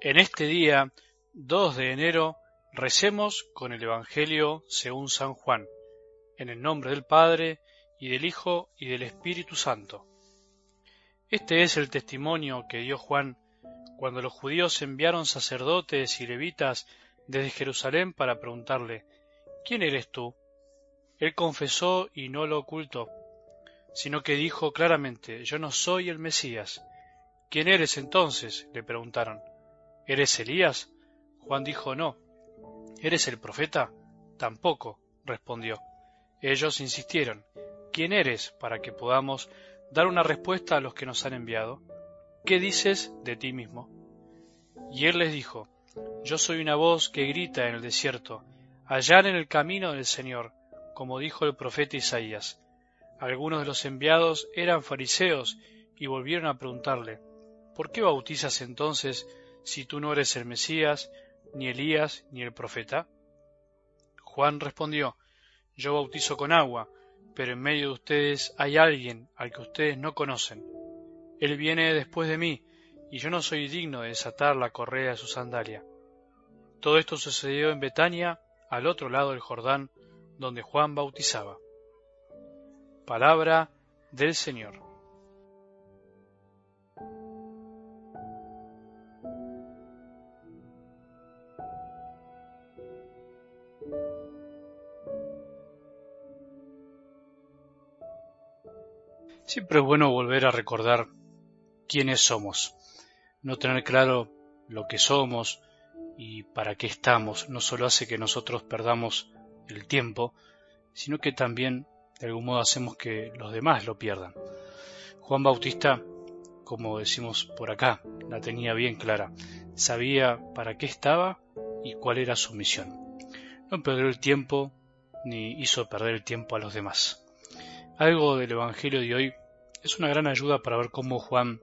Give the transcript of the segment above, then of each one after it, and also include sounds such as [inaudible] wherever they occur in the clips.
En este día, 2 de enero, recemos con el Evangelio según San Juan, en el nombre del Padre, y del Hijo, y del Espíritu Santo. Este es el testimonio que dio Juan cuando los judíos enviaron sacerdotes y levitas desde Jerusalén para preguntarle, ¿quién eres tú? Él confesó y no lo ocultó, sino que dijo claramente, yo no soy el Mesías. ¿Quién eres entonces? le preguntaron. ¿Eres Elías? Juan dijo no. ¿Eres el profeta? Tampoco, respondió. Ellos insistieron, ¿quién eres para que podamos dar una respuesta a los que nos han enviado? ¿Qué dices de ti mismo? Y él les dijo, Yo soy una voz que grita en el desierto, allá en el camino del Señor, como dijo el profeta Isaías. Algunos de los enviados eran fariseos y volvieron a preguntarle, ¿por qué bautizas entonces si tú no eres el Mesías, ni Elías, ni el profeta? Juan respondió, Yo bautizo con agua, pero en medio de ustedes hay alguien al que ustedes no conocen. Él viene después de mí, y yo no soy digno de desatar la correa de su sandalia. Todo esto sucedió en Betania, al otro lado del Jordán, donde Juan bautizaba. Palabra del Señor. Siempre es bueno volver a recordar quiénes somos. No tener claro lo que somos y para qué estamos no solo hace que nosotros perdamos el tiempo, sino que también de algún modo hacemos que los demás lo pierdan. Juan Bautista, como decimos por acá, la tenía bien clara. Sabía para qué estaba y cuál era su misión. No perdió el tiempo ni hizo perder el tiempo a los demás. Algo del Evangelio de hoy es una gran ayuda para ver cómo Juan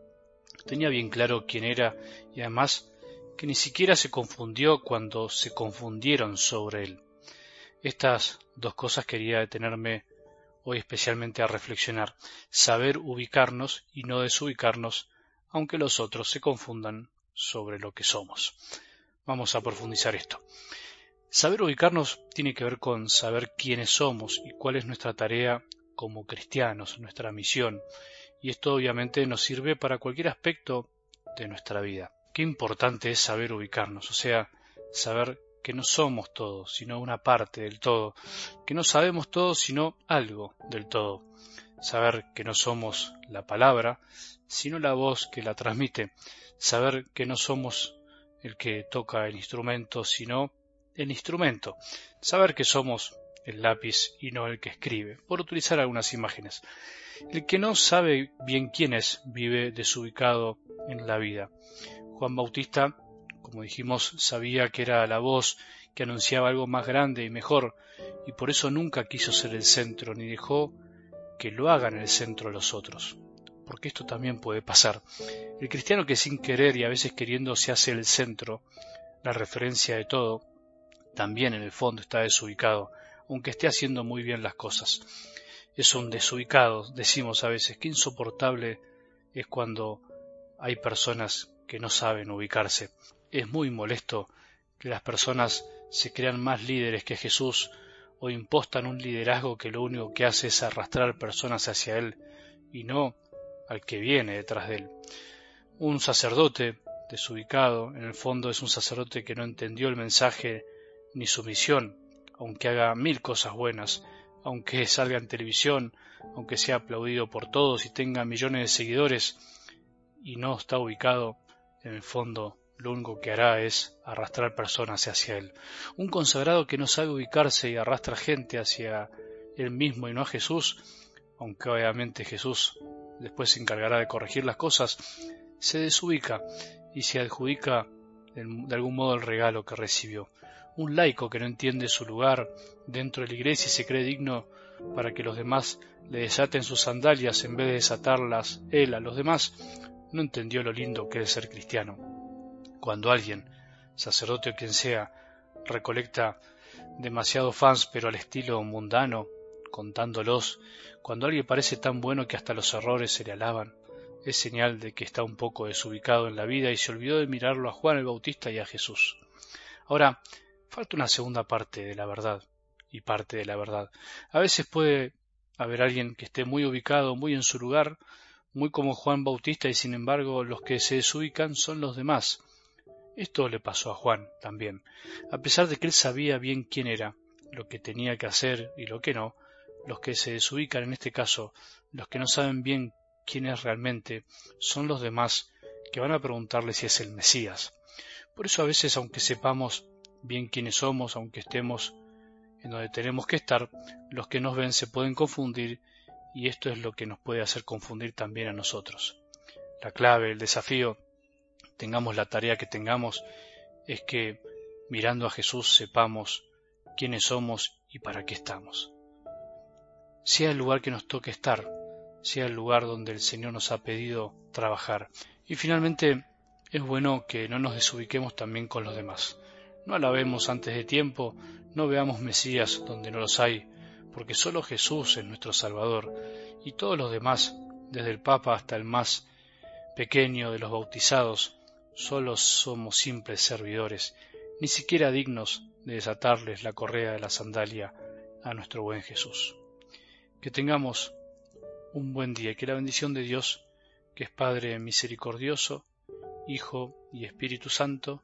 tenía bien claro quién era y además que ni siquiera se confundió cuando se confundieron sobre él. Estas dos cosas quería detenerme hoy especialmente a reflexionar, saber ubicarnos y no desubicarnos, aunque los otros se confundan sobre lo que somos. Vamos a profundizar esto. Saber ubicarnos tiene que ver con saber quiénes somos y cuál es nuestra tarea como cristianos, nuestra misión, y esto obviamente nos sirve para cualquier aspecto de nuestra vida. Qué importante es saber ubicarnos, o sea, saber que no somos todos, sino una parte del todo, que no sabemos todo, sino algo del todo, saber que no somos la palabra, sino la voz que la transmite, saber que no somos el que toca el instrumento, sino el instrumento, saber que somos el lápiz y no el que escribe, por utilizar algunas imágenes. El que no sabe bien quién es vive desubicado en la vida. Juan Bautista, como dijimos, sabía que era la voz que anunciaba algo más grande y mejor, y por eso nunca quiso ser el centro, ni dejó que lo hagan el centro los otros. Porque esto también puede pasar. El cristiano que sin querer y a veces queriendo se hace el centro, la referencia de todo, también en el fondo está desubicado, aunque esté haciendo muy bien las cosas. Es un desubicado, decimos a veces, que insoportable es cuando hay personas que no saben ubicarse. Es muy molesto que las personas se crean más líderes que Jesús o impostan un liderazgo que lo único que hace es arrastrar personas hacia Él y no al que viene detrás de Él. Un sacerdote desubicado, en el fondo es un sacerdote que no entendió el mensaje ni su misión, aunque haga mil cosas buenas, aunque [laughs] salga en televisión, aunque sea aplaudido por todos y tenga millones de seguidores, y no está ubicado, en el fondo lo único que hará es arrastrar personas hacia él. Un consagrado que no sabe ubicarse y arrastra gente hacia él mismo y no a Jesús, aunque obviamente Jesús después se encargará de corregir las cosas, se desubica y se adjudica de algún modo el regalo que recibió un laico que no entiende su lugar dentro de la iglesia y se cree digno para que los demás le desaten sus sandalias en vez de desatarlas él a los demás, no entendió lo lindo que es ser cristiano. Cuando alguien, sacerdote o quien sea, recolecta demasiado fans pero al estilo mundano, contándolos, cuando alguien parece tan bueno que hasta los errores se le alaban, es señal de que está un poco desubicado en la vida y se olvidó de mirarlo a Juan el Bautista y a Jesús. Ahora, falta una segunda parte de la verdad y parte de la verdad. A veces puede haber alguien que esté muy ubicado, muy en su lugar, muy como Juan Bautista y sin embargo los que se desubican son los demás. Esto le pasó a Juan también. A pesar de que él sabía bien quién era, lo que tenía que hacer y lo que no, los que se desubican en este caso, los que no saben bien quién es realmente, son los demás que van a preguntarle si es el Mesías. Por eso a veces, aunque sepamos bien quiénes somos, aunque estemos en donde tenemos que estar, los que nos ven se pueden confundir y esto es lo que nos puede hacer confundir también a nosotros. La clave, el desafío, tengamos la tarea que tengamos, es que mirando a Jesús sepamos quiénes somos y para qué estamos. Sea el lugar que nos toque estar, sea el lugar donde el Señor nos ha pedido trabajar. Y finalmente, es bueno que no nos desubiquemos también con los demás. No alabemos antes de tiempo, no veamos Mesías donde no los hay, porque solo Jesús es nuestro Salvador, y todos los demás, desde el Papa hasta el más pequeño de los bautizados, solo somos simples servidores, ni siquiera dignos de desatarles la correa de la sandalia a nuestro buen Jesús. Que tengamos un buen día y que la bendición de Dios, que es Padre misericordioso, Hijo y Espíritu Santo,